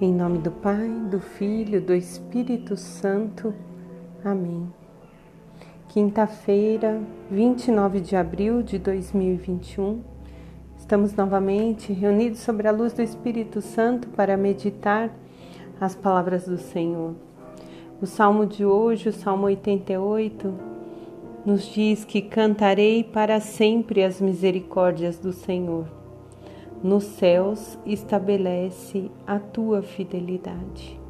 Em nome do Pai, do Filho, do Espírito Santo. Amém. Quinta-feira, 29 de abril de 2021. Estamos novamente reunidos sobre a luz do Espírito Santo para meditar as palavras do Senhor. O salmo de hoje, o salmo 88, nos diz que cantarei para sempre as misericórdias do Senhor nos céus estabelece a tua fidelidade.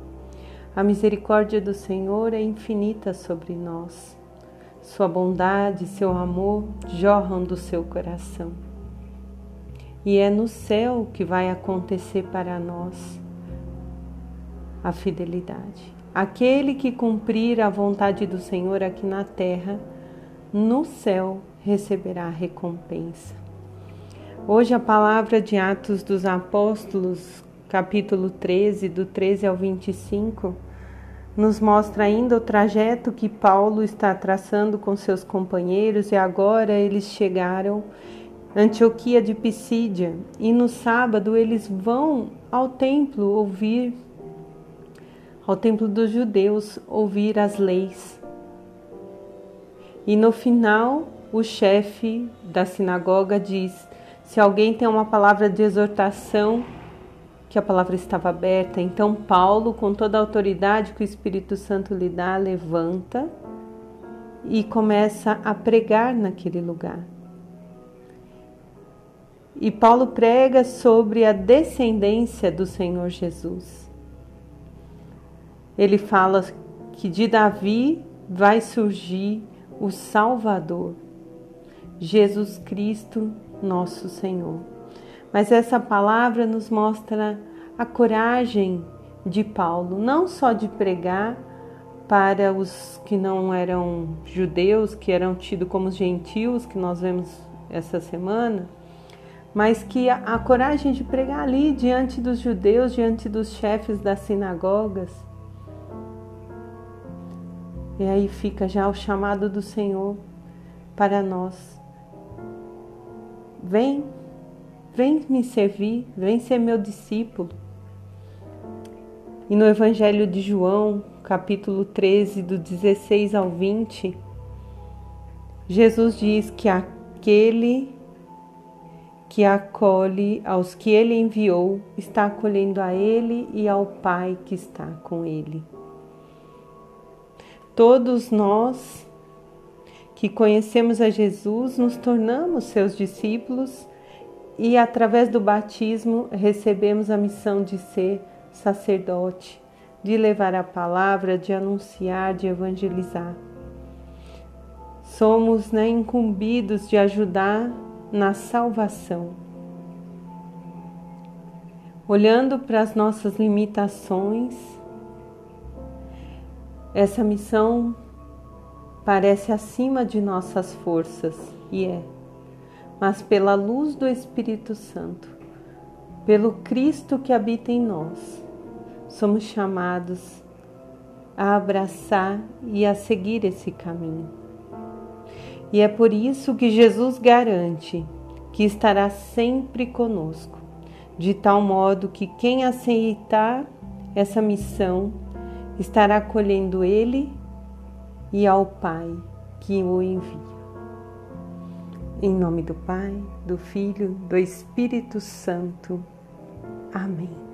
A misericórdia do Senhor é infinita sobre nós. Sua bondade, seu amor jorram do seu coração. E é no céu que vai acontecer para nós a fidelidade. Aquele que cumprir a vontade do Senhor aqui na terra, no céu receberá recompensa. Hoje a palavra de Atos dos Apóstolos, capítulo 13, do 13 ao 25, nos mostra ainda o trajeto que Paulo está traçando com seus companheiros e agora eles chegaram Antioquia de Pisídia e no sábado eles vão ao templo ouvir ao templo dos judeus ouvir as leis. E no final o chefe da sinagoga diz: se alguém tem uma palavra de exortação, que a palavra estava aberta, então Paulo, com toda a autoridade que o Espírito Santo lhe dá, levanta e começa a pregar naquele lugar. E Paulo prega sobre a descendência do Senhor Jesus. Ele fala que de Davi vai surgir o Salvador, Jesus Cristo nosso Senhor. Mas essa palavra nos mostra a coragem de Paulo, não só de pregar para os que não eram judeus, que eram tidos como gentios, que nós vemos essa semana, mas que a, a coragem de pregar ali diante dos judeus, diante dos chefes das sinagogas. E aí fica já o chamado do Senhor para nós Vem, vem me servir, vem ser meu discípulo. E no Evangelho de João, capítulo 13, do 16 ao 20, Jesus diz que aquele que acolhe aos que ele enviou está acolhendo a ele e ao Pai que está com ele. Todos nós que conhecemos a Jesus, nos tornamos seus discípulos e, através do batismo, recebemos a missão de ser sacerdote, de levar a palavra, de anunciar, de evangelizar. Somos né, incumbidos de ajudar na salvação. Olhando para as nossas limitações, essa missão parece acima de nossas forças, e é, mas pela luz do Espírito Santo, pelo Cristo que habita em nós, somos chamados a abraçar e a seguir esse caminho. E é por isso que Jesus garante que estará sempre conosco, de tal modo que quem aceitar essa missão estará acolhendo Ele e ao Pai que o envia. Em nome do Pai, do Filho, do Espírito Santo. Amém.